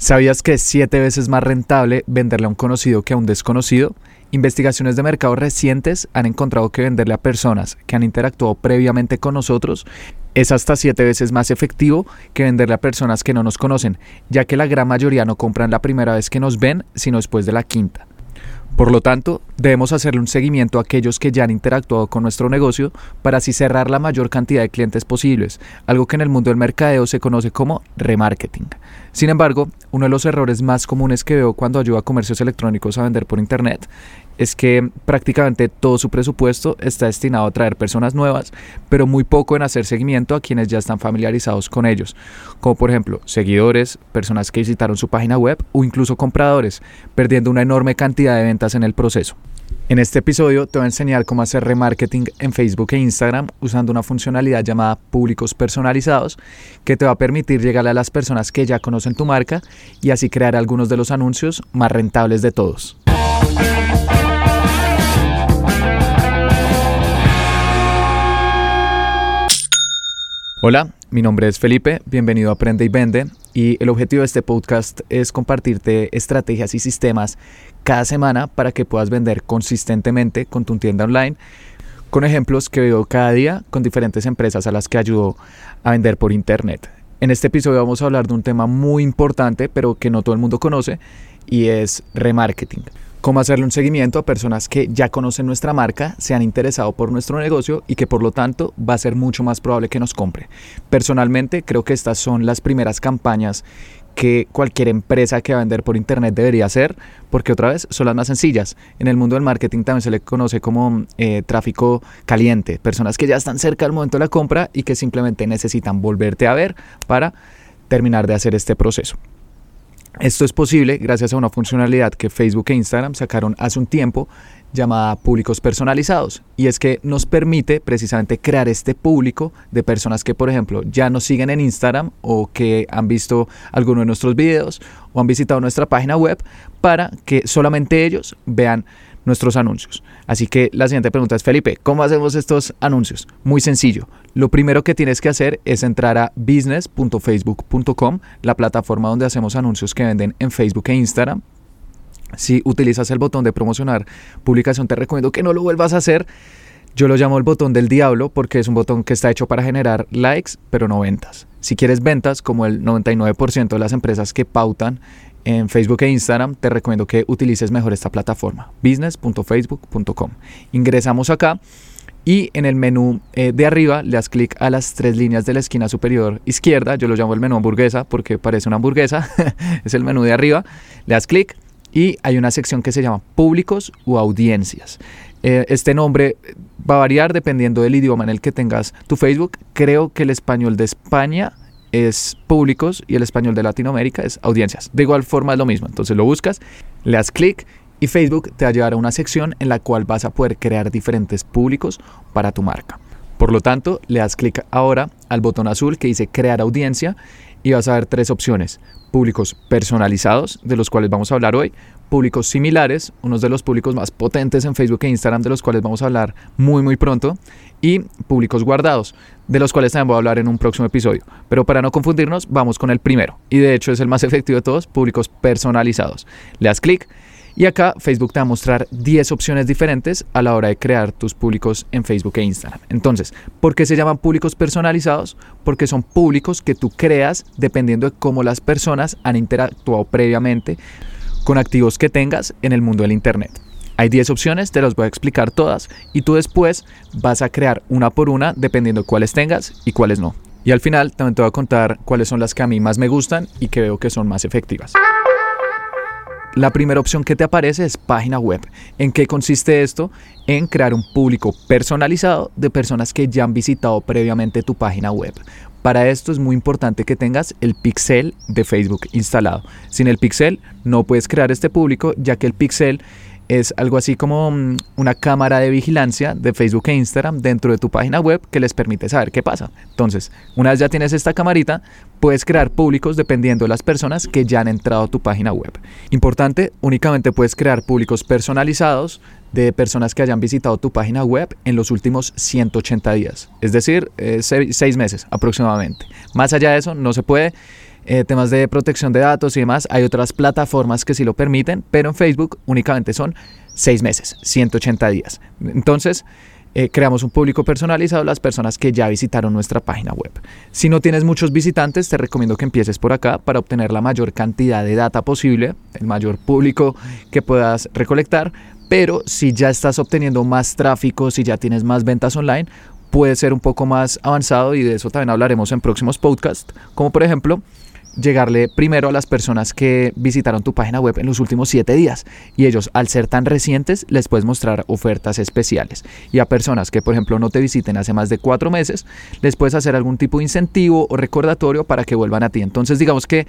¿Sabías que es siete veces más rentable venderle a un conocido que a un desconocido? Investigaciones de mercado recientes han encontrado que venderle a personas que han interactuado previamente con nosotros es hasta siete veces más efectivo que venderle a personas que no nos conocen, ya que la gran mayoría no compran la primera vez que nos ven, sino después de la quinta. Por lo tanto, debemos hacerle un seguimiento a aquellos que ya han interactuado con nuestro negocio para así cerrar la mayor cantidad de clientes posibles, algo que en el mundo del mercadeo se conoce como remarketing. Sin embargo, uno de los errores más comunes que veo cuando ayudo a comercios electrónicos a vender por Internet es que prácticamente todo su presupuesto está destinado a traer personas nuevas, pero muy poco en hacer seguimiento a quienes ya están familiarizados con ellos, como por ejemplo seguidores, personas que visitaron su página web o incluso compradores, perdiendo una enorme cantidad de ventas en el proceso. En este episodio te voy a enseñar cómo hacer remarketing en Facebook e Instagram usando una funcionalidad llamada públicos personalizados que te va a permitir llegar a las personas que ya conocen tu marca y así crear algunos de los anuncios más rentables de todos. Hola, mi nombre es Felipe, bienvenido a Aprende y Vende y el objetivo de este podcast es compartirte estrategias y sistemas cada semana para que puedas vender consistentemente con tu tienda online con ejemplos que veo cada día con diferentes empresas a las que ayudo a vender por internet. En este episodio vamos a hablar de un tema muy importante pero que no todo el mundo conoce y es remarketing cómo hacerle un seguimiento a personas que ya conocen nuestra marca, se han interesado por nuestro negocio y que por lo tanto va a ser mucho más probable que nos compre. Personalmente creo que estas son las primeras campañas que cualquier empresa que va a vender por internet debería hacer, porque otra vez son las más sencillas. En el mundo del marketing también se le conoce como eh, tráfico caliente, personas que ya están cerca del momento de la compra y que simplemente necesitan volverte a ver para terminar de hacer este proceso. Esto es posible gracias a una funcionalidad que Facebook e Instagram sacaron hace un tiempo llamada públicos personalizados y es que nos permite precisamente crear este público de personas que por ejemplo ya nos siguen en Instagram o que han visto alguno de nuestros videos o han visitado nuestra página web para que solamente ellos vean nuestros anuncios. Así que la siguiente pregunta es, Felipe, ¿cómo hacemos estos anuncios? Muy sencillo. Lo primero que tienes que hacer es entrar a business.facebook.com, la plataforma donde hacemos anuncios que venden en Facebook e Instagram. Si utilizas el botón de promocionar publicación, te recomiendo que no lo vuelvas a hacer. Yo lo llamo el botón del diablo porque es un botón que está hecho para generar likes, pero no ventas. Si quieres ventas, como el 99% de las empresas que pautan en Facebook e Instagram, te recomiendo que utilices mejor esta plataforma, business.facebook.com. Ingresamos acá y en el menú eh, de arriba le das clic a las tres líneas de la esquina superior izquierda. Yo lo llamo el menú hamburguesa porque parece una hamburguesa. es el menú de arriba. Le das clic y hay una sección que se llama públicos u audiencias. Eh, este nombre va a variar dependiendo del idioma en el que tengas tu Facebook. Creo que el español de España es públicos y el español de Latinoamérica es audiencias. De igual forma es lo mismo. Entonces lo buscas, le das clic y Facebook te va a llevar a una sección en la cual vas a poder crear diferentes públicos para tu marca. Por lo tanto, le das clic ahora al botón azul que dice crear audiencia y vas a ver tres opciones. Públicos personalizados, de los cuales vamos a hablar hoy, públicos similares, unos de los públicos más potentes en Facebook e Instagram, de los cuales vamos a hablar muy muy pronto, y públicos guardados, de los cuales también voy a hablar en un próximo episodio. Pero para no confundirnos, vamos con el primero, y de hecho es el más efectivo de todos, públicos personalizados. Le das clic y acá Facebook te va a mostrar 10 opciones diferentes a la hora de crear tus públicos en Facebook e Instagram. Entonces, ¿por qué se llaman públicos personalizados? Porque son públicos que tú creas dependiendo de cómo las personas han interactuado previamente con activos que tengas en el mundo del Internet. Hay 10 opciones, te las voy a explicar todas y tú después vas a crear una por una dependiendo de cuáles tengas y cuáles no. Y al final también te voy a contar cuáles son las que a mí más me gustan y que veo que son más efectivas. La primera opción que te aparece es página web. ¿En qué consiste esto? En crear un público personalizado de personas que ya han visitado previamente tu página web. Para esto es muy importante que tengas el pixel de Facebook instalado. Sin el pixel no puedes crear este público ya que el pixel es algo así como mm, una cámara de vigilancia de Facebook e Instagram dentro de tu página web que les permite saber qué pasa. Entonces, una vez ya tienes esta camarita, puedes crear públicos dependiendo de las personas que ya han entrado a tu página web. Importante, únicamente puedes crear públicos personalizados de personas que hayan visitado tu página web en los últimos 180 días, es decir, eh, seis meses aproximadamente. Más allá de eso, no se puede. Eh, temas de protección de datos y demás. Hay otras plataformas que sí lo permiten, pero en Facebook únicamente son seis meses, 180 días. Entonces, eh, creamos un público personalizado las personas que ya visitaron nuestra página web. Si no tienes muchos visitantes, te recomiendo que empieces por acá para obtener la mayor cantidad de data posible, el mayor público que puedas recolectar. Pero si ya estás obteniendo más tráfico, si ya tienes más ventas online, puede ser un poco más avanzado y de eso también hablaremos en próximos podcasts, como por ejemplo llegarle primero a las personas que visitaron tu página web en los últimos 7 días. Y ellos al ser tan recientes les puedes mostrar ofertas especiales. Y a personas que por ejemplo no te visiten hace más de 4 meses les puedes hacer algún tipo de incentivo o recordatorio para que vuelvan a ti. Entonces digamos que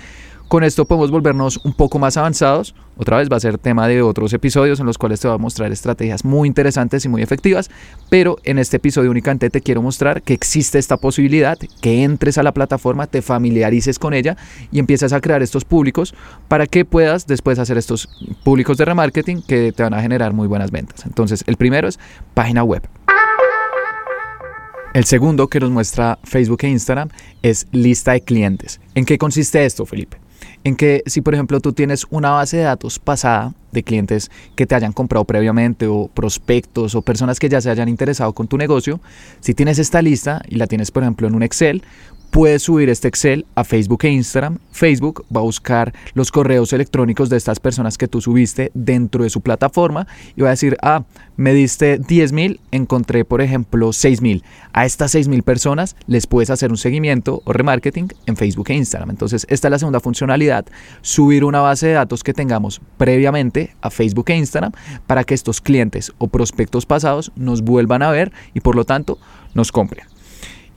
con esto podemos volvernos un poco más avanzados. Otra vez va a ser tema de otros episodios en los cuales te voy a mostrar estrategias muy interesantes y muy efectivas, pero en este episodio únicamente te quiero mostrar que existe esta posibilidad, que entres a la plataforma, te familiarices con ella y empieces a crear estos públicos para que puedas después hacer estos públicos de remarketing que te van a generar muy buenas ventas. Entonces, el primero es página web. El segundo que nos muestra Facebook e Instagram es lista de clientes. ¿En qué consiste esto, Felipe? En que si por ejemplo tú tienes una base de datos pasada de clientes que te hayan comprado previamente o prospectos o personas que ya se hayan interesado con tu negocio, si tienes esta lista y la tienes por ejemplo en un Excel, puedes subir este Excel a Facebook e Instagram. Facebook va a buscar los correos electrónicos de estas personas que tú subiste dentro de su plataforma y va a decir, ah, me diste 10 mil, encontré por ejemplo 6 mil. A estas 6 mil personas les puedes hacer un seguimiento o remarketing en Facebook e Instagram. Entonces, esta es la segunda funcionalidad, subir una base de datos que tengamos previamente a Facebook e Instagram para que estos clientes o prospectos pasados nos vuelvan a ver y por lo tanto nos compren.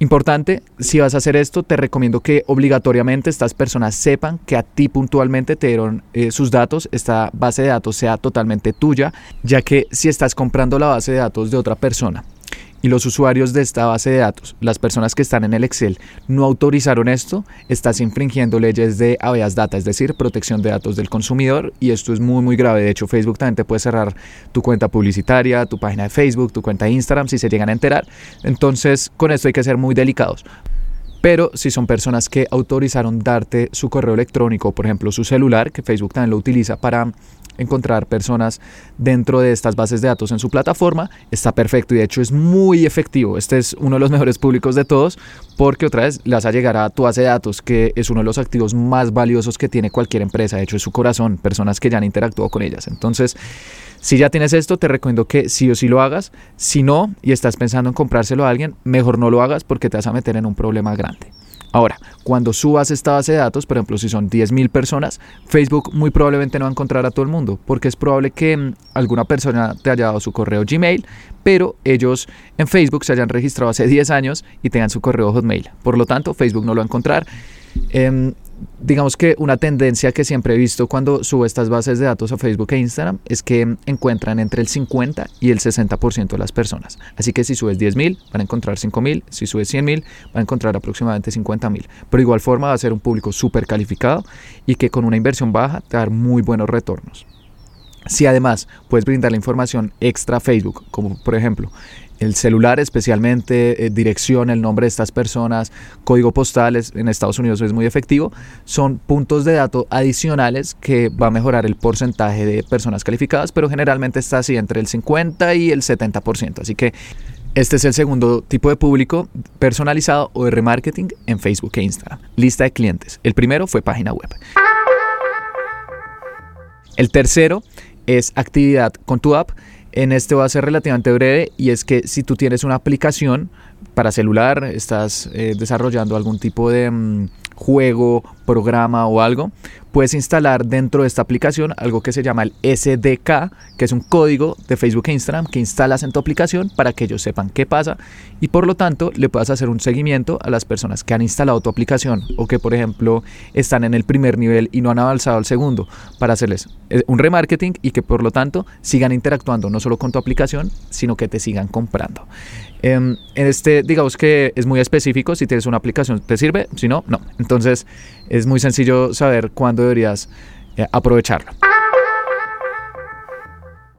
Importante, si vas a hacer esto, te recomiendo que obligatoriamente estas personas sepan que a ti puntualmente te dieron eh, sus datos, esta base de datos sea totalmente tuya, ya que si estás comprando la base de datos de otra persona y los usuarios de esta base de datos, las personas que están en el Excel, no autorizaron esto, estás infringiendo leyes de habeas data, es decir, protección de datos del consumidor y esto es muy muy grave. De hecho, Facebook también te puede cerrar tu cuenta publicitaria, tu página de Facebook, tu cuenta de Instagram si se llegan a enterar. Entonces, con esto hay que ser muy delicados. Pero si son personas que autorizaron darte su correo electrónico, por ejemplo su celular, que Facebook también lo utiliza para encontrar personas dentro de estas bases de datos en su plataforma, está perfecto y de hecho es muy efectivo. Este es uno de los mejores públicos de todos porque otra vez le vas a llegar a tu base de datos que es uno de los activos más valiosos que tiene cualquier empresa. De hecho es su corazón, personas que ya han interactuado con ellas. Entonces, si ya tienes esto, te recomiendo que sí o sí lo hagas. Si no y estás pensando en comprárselo a alguien, mejor no lo hagas porque te vas a meter en un problema grande. Ahora, cuando subas esta base de datos, por ejemplo, si son 10.000 personas, Facebook muy probablemente no va a encontrar a todo el mundo, porque es probable que mm, alguna persona te haya dado su correo Gmail, pero ellos en Facebook se hayan registrado hace 10 años y tengan su correo Hotmail. Por lo tanto, Facebook no lo va a encontrar. Em, digamos que una tendencia que siempre he visto cuando subo estas bases de datos a Facebook e Instagram es que encuentran entre el 50 y el 60% de las personas. Así que si subes 10.000 van a encontrar 5.000, si subes 100.000 van a encontrar aproximadamente 50.000. Pero igual forma va a ser un público súper calificado y que con una inversión baja te va dar muy buenos retornos. Si además puedes brindar la información extra Facebook, como por ejemplo el celular especialmente, eh, dirección, el nombre de estas personas, código postales, en Estados Unidos es muy efectivo, son puntos de datos adicionales que va a mejorar el porcentaje de personas calificadas, pero generalmente está así entre el 50 y el 70%. Así que este es el segundo tipo de público personalizado o de remarketing en Facebook e Instagram. Lista de clientes. El primero fue página web. El tercero es actividad con tu app. En este va a ser relativamente breve y es que si tú tienes una aplicación para celular, estás eh, desarrollando algún tipo de mm, juego, programa o algo, puedes instalar dentro de esta aplicación algo que se llama el SDK, que es un código de Facebook e Instagram que instalas en tu aplicación para que ellos sepan qué pasa y por lo tanto le puedas hacer un seguimiento a las personas que han instalado tu aplicación o que por ejemplo están en el primer nivel y no han avanzado al segundo para hacerles eh, un remarketing y que por lo tanto sigan interactuando no solo con tu aplicación, sino que te sigan comprando. Em, en este, digamos que es muy específico, si tienes una aplicación te sirve, si no, no. Entonces es muy sencillo saber cuándo deberías eh, aprovecharlo.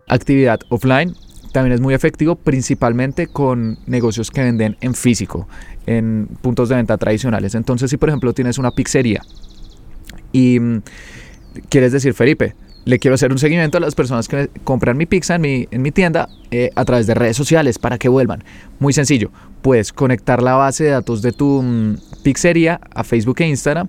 Actividad offline también es muy efectivo, principalmente con negocios que venden en físico, en puntos de venta tradicionales. Entonces, si por ejemplo tienes una pizzería y mm, quieres decir, Felipe, le quiero hacer un seguimiento a las personas que compran mi pizza en mi, en mi tienda eh, a través de redes sociales para que vuelvan. Muy sencillo, puedes conectar la base de datos de tu mm, pizzería a Facebook e Instagram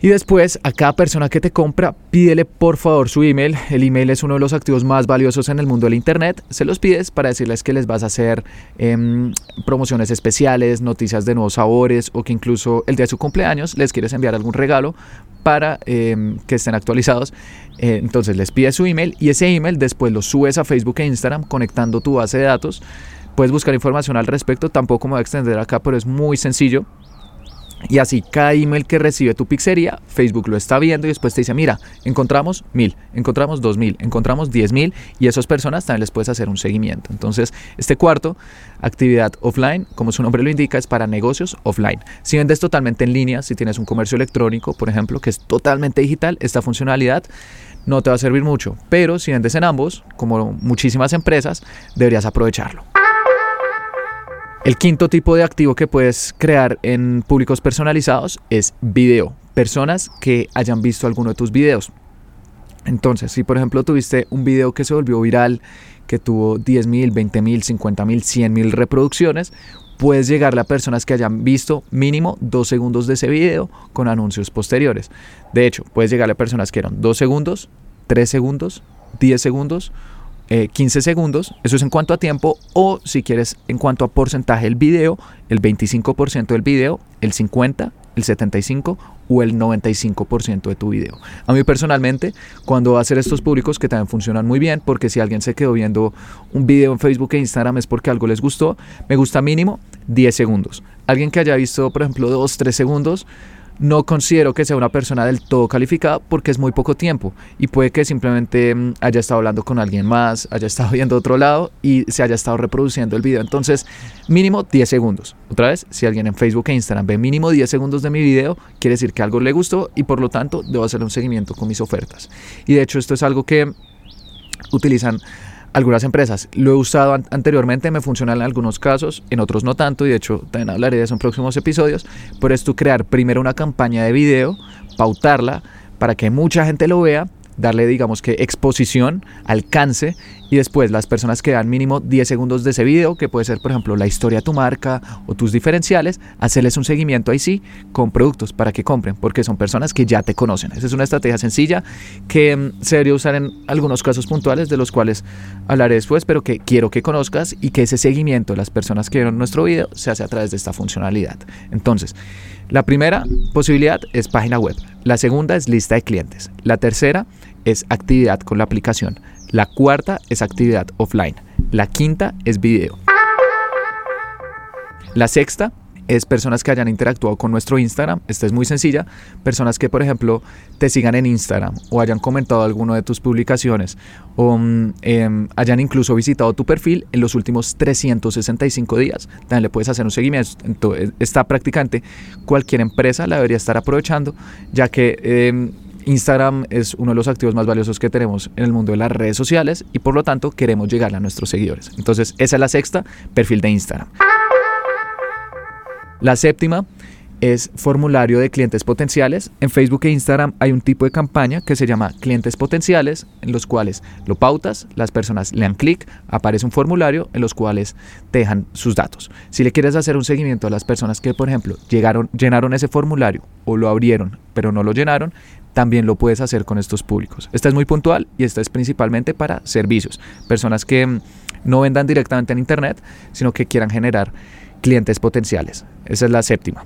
y después a cada persona que te compra, pídele por favor su email. El email es uno de los activos más valiosos en el mundo del Internet. Se los pides para decirles que les vas a hacer em, promociones especiales, noticias de nuevos sabores o que incluso el día de su cumpleaños les quieres enviar algún regalo para em, que estén actualizados. Eh, entonces les pides su email y ese email después lo subes a Facebook e Instagram conectando tu base de datos. Puedes buscar información al respecto, tampoco me voy a extender acá, pero es muy sencillo. Y así, cada email que recibe tu pizzería, Facebook lo está viendo y después te dice, mira, encontramos mil, encontramos dos mil, encontramos diez mil y a esas personas también les puedes hacer un seguimiento. Entonces, este cuarto, actividad offline, como su nombre lo indica, es para negocios offline. Si vendes totalmente en línea, si tienes un comercio electrónico, por ejemplo, que es totalmente digital, esta funcionalidad no te va a servir mucho. Pero si vendes en ambos, como muchísimas empresas, deberías aprovecharlo. El quinto tipo de activo que puedes crear en públicos personalizados es video. Personas que hayan visto alguno de tus videos. Entonces, si por ejemplo tuviste un video que se volvió viral, que tuvo 10 mil, 20 mil, 50 mil, 100 mil reproducciones, puedes llegarle a personas que hayan visto mínimo dos segundos de ese video con anuncios posteriores. De hecho, puedes llegarle a personas que eran 2 segundos, 3 segundos, 10 segundos 15 eh, segundos, eso es en cuanto a tiempo, o si quieres en cuanto a porcentaje del video, el 25% del video, el 50%, el 75% o el 95% de tu video. A mí personalmente, cuando hacer estos públicos que también funcionan muy bien, porque si alguien se quedó viendo un video en Facebook e Instagram es porque algo les gustó, me gusta mínimo 10 segundos. Alguien que haya visto, por ejemplo, 2, 3 segundos, no considero que sea una persona del todo calificada porque es muy poco tiempo y puede que simplemente mm, haya estado hablando con alguien más, haya estado viendo otro lado y se haya estado reproduciendo el video. Entonces, mínimo 10 segundos. Otra vez, si alguien en Facebook e Instagram ve mínimo 10 segundos de mi video, quiere decir que algo le gustó y por lo tanto debo hacer un seguimiento con mis ofertas. Y de hecho, esto es algo que utilizan algunas empresas. Lo he usado anteriormente, me funciona en algunos casos, en otros no tanto, y de hecho también hablaré de eso en próximos episodios, pero es tú crear primero una campaña de video, pautarla para que mucha gente lo vea darle, digamos que, exposición, alcance y después las personas que dan mínimo 10 segundos de ese video, que puede ser, por ejemplo, la historia de tu marca o tus diferenciales, hacerles un seguimiento ahí sí con productos para que compren, porque son personas que ya te conocen. Esa es una estrategia sencilla que mm, se debería usar en algunos casos puntuales, de los cuales hablaré después, pero que quiero que conozcas y que ese seguimiento de las personas que vieron nuestro video se hace a través de esta funcionalidad. Entonces, la primera posibilidad es página web. La segunda es lista de clientes. La tercera es actividad con la aplicación. La cuarta es actividad offline. La quinta es video. La sexta es personas que hayan interactuado con nuestro Instagram. Esta es muy sencilla. Personas que, por ejemplo, te sigan en Instagram o hayan comentado alguna de tus publicaciones o mm, em, hayan incluso visitado tu perfil en los últimos 365 días. También le puedes hacer un seguimiento. Entonces, esta prácticamente cualquier empresa la debería estar aprovechando, ya que... Em, Instagram es uno de los activos más valiosos que tenemos en el mundo de las redes sociales y por lo tanto queremos llegar a nuestros seguidores. Entonces, esa es la sexta, perfil de Instagram. La séptima es formulario de clientes potenciales. En Facebook e Instagram hay un tipo de campaña que se llama clientes potenciales, en los cuales lo pautas, las personas le dan clic, aparece un formulario en los cuales te dejan sus datos. Si le quieres hacer un seguimiento a las personas que, por ejemplo, llegaron, llenaron ese formulario o lo abrieron, pero no lo llenaron, también lo puedes hacer con estos públicos. Esta es muy puntual y esta es principalmente para servicios. Personas que mm, no vendan directamente en Internet, sino que quieran generar clientes potenciales. Esa es la séptima.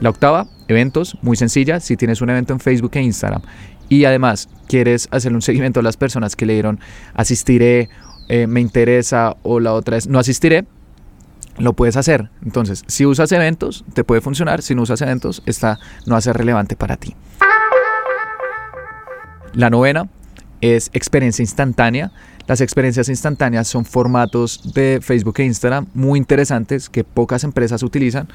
La octava, eventos, muy sencilla. Si tienes un evento en Facebook e Instagram y además quieres hacer un seguimiento a las personas que le dieron asistiré, eh, me interesa o la otra es no asistiré, lo puedes hacer. Entonces, si usas eventos, te puede funcionar. Si no usas eventos, esta no va a ser relevante para ti. La novena es experiencia instantánea. Las experiencias instantáneas son formatos de Facebook e Instagram muy interesantes que pocas empresas utilizan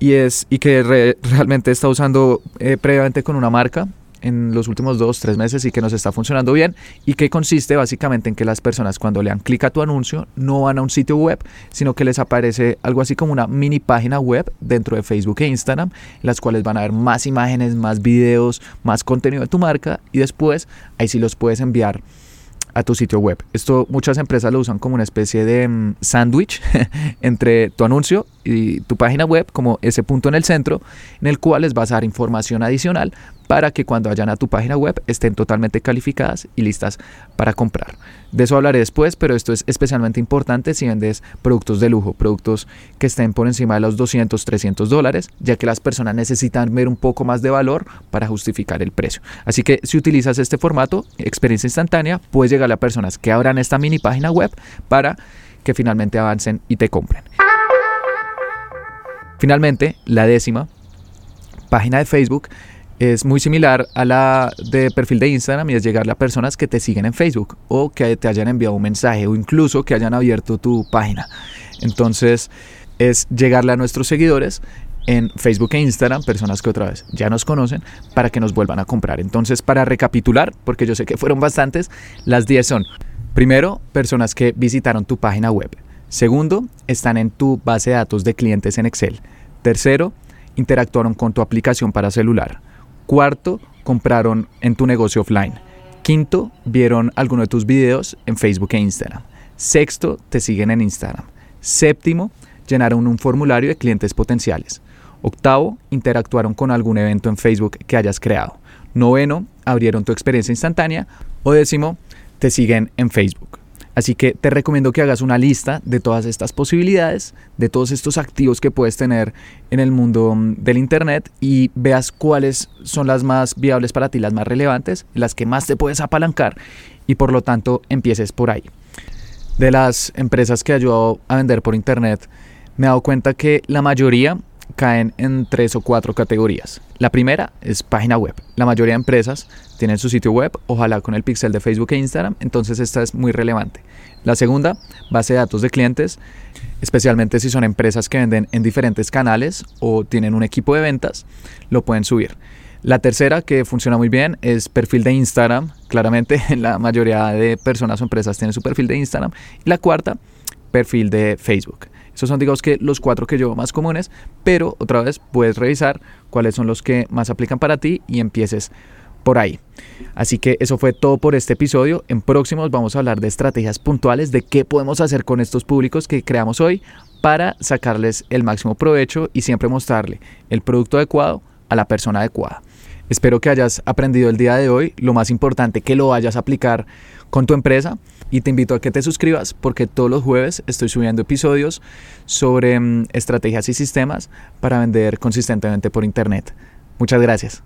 y, es, y que realmente está usando eh, previamente con una marca en los últimos dos, tres meses y que nos está funcionando bien y que consiste básicamente en que las personas cuando le dan clic a tu anuncio no van a un sitio web, sino que les aparece algo así como una mini página web dentro de Facebook e Instagram, en las cuales van a ver más imágenes, más videos, más contenido de tu marca y después ahí sí los puedes enviar a tu sitio web. Esto muchas empresas lo usan como una especie de mm, sándwich entre tu anuncio y tu página web, como ese punto en el centro, en el cual les vas a dar información adicional para que cuando vayan a tu página web estén totalmente calificadas y listas para comprar. De eso hablaré después, pero esto es especialmente importante si vendes productos de lujo, productos que estén por encima de los 200, 300 dólares, ya que las personas necesitan ver un poco más de valor para justificar el precio. Así que si utilizas este formato, experiencia instantánea, puedes llegar a personas que abran esta mini página web para que finalmente avancen y te compren. Finalmente, la décima página de Facebook es muy similar a la de perfil de Instagram y es llegarle a personas que te siguen en Facebook o que te hayan enviado un mensaje o incluso que hayan abierto tu página. Entonces es llegarle a nuestros seguidores en Facebook e Instagram, personas que otra vez ya nos conocen, para que nos vuelvan a comprar. Entonces, para recapitular, porque yo sé que fueron bastantes, las 10 son, primero, personas que visitaron tu página web. Segundo, están en tu base de datos de clientes en Excel. Tercero, interactuaron con tu aplicación para celular. Cuarto, compraron en tu negocio offline. Quinto, vieron alguno de tus videos en Facebook e Instagram. Sexto, te siguen en Instagram. Séptimo, llenaron un formulario de clientes potenciales. Octavo, interactuaron con algún evento en Facebook que hayas creado. Noveno, abrieron tu experiencia instantánea. O décimo, te siguen en Facebook. Así que te recomiendo que hagas una lista de todas estas posibilidades, de todos estos activos que puedes tener en el mundo mm, del Internet y veas cuáles son las más viables para ti, las más relevantes, las que más te puedes apalancar y por lo tanto empieces por ahí. De las empresas que he ayudado a vender por Internet, me he dado cuenta que la mayoría caen en tres o cuatro categorías. La primera es página web. La mayoría de empresas tienen su sitio web, ojalá con el pixel de Facebook e Instagram, entonces esta es muy relevante. La segunda, base de datos de clientes, especialmente si son empresas que venden en diferentes canales o tienen un equipo de ventas, lo pueden subir. La tercera, que funciona muy bien, es perfil de Instagram. Claramente, la mayoría de personas o empresas tienen su perfil de Instagram. Y la cuarta, perfil de Facebook. Estos son, digamos que, los cuatro que yo más comunes, pero otra vez puedes revisar cuáles son los que más aplican para ti y empieces por ahí. Así que eso fue todo por este episodio. En próximos vamos a hablar de estrategias puntuales, de qué podemos hacer con estos públicos que creamos hoy para sacarles el máximo provecho y siempre mostrarle el producto adecuado a la persona adecuada. Espero que hayas aprendido el día de hoy, lo más importante que lo vayas a aplicar con tu empresa y te invito a que te suscribas porque todos los jueves estoy subiendo episodios sobre mm, estrategias y sistemas para vender consistentemente por internet. Muchas gracias.